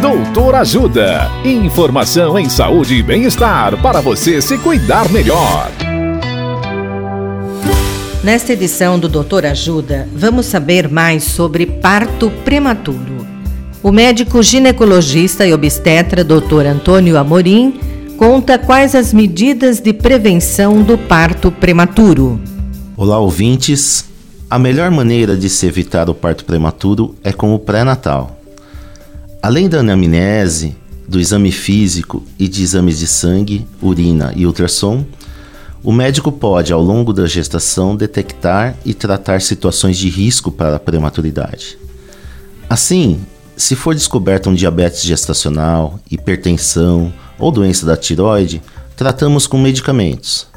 Doutor Ajuda. Informação em saúde e bem-estar para você se cuidar melhor. Nesta edição do Doutor Ajuda, vamos saber mais sobre parto prematuro. O médico ginecologista e obstetra Dr. Antônio Amorim conta quais as medidas de prevenção do parto prematuro. Olá, ouvintes. A melhor maneira de se evitar o parto prematuro é com o pré-natal. Além da anamnese, do exame físico e de exames de sangue, urina e ultrassom, o médico pode, ao longo da gestação, detectar e tratar situações de risco para a prematuridade. Assim, se for descoberto um diabetes gestacional, hipertensão ou doença da tiroide, tratamos com medicamentos.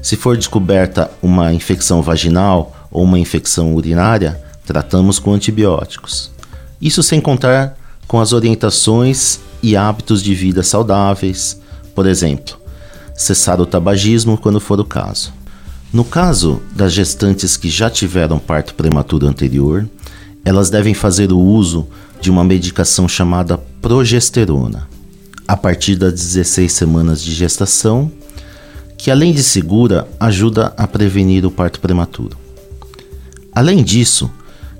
Se for descoberta uma infecção vaginal ou uma infecção urinária, tratamos com antibióticos. Isso sem contar com as orientações e hábitos de vida saudáveis, por exemplo, cessar o tabagismo quando for o caso. No caso das gestantes que já tiveram parto prematuro anterior, elas devem fazer o uso de uma medicação chamada progesterona, a partir das 16 semanas de gestação, que além de segura, ajuda a prevenir o parto prematuro. Além disso,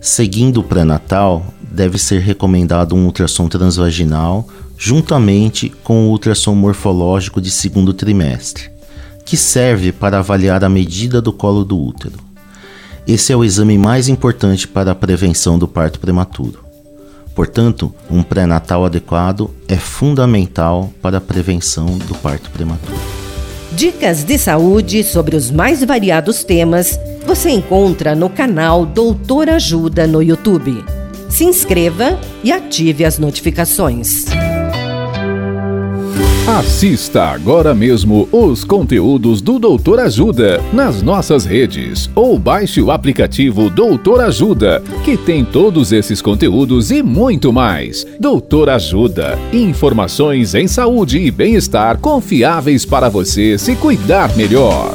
seguindo o pré-natal, deve ser recomendado um ultrassom transvaginal juntamente com o ultrassom morfológico de segundo trimestre, que serve para avaliar a medida do colo do útero. Esse é o exame mais importante para a prevenção do parto prematuro. Portanto, um pré-natal adequado é fundamental para a prevenção do parto prematuro. Dicas de saúde sobre os mais variados temas você encontra no canal Doutor Ajuda no YouTube se inscreva e ative as notificações. Assista agora mesmo os conteúdos do Doutor Ajuda nas nossas redes ou baixe o aplicativo Doutor Ajuda, que tem todos esses conteúdos e muito mais. Doutor Ajuda, informações em saúde e bem-estar confiáveis para você se cuidar melhor.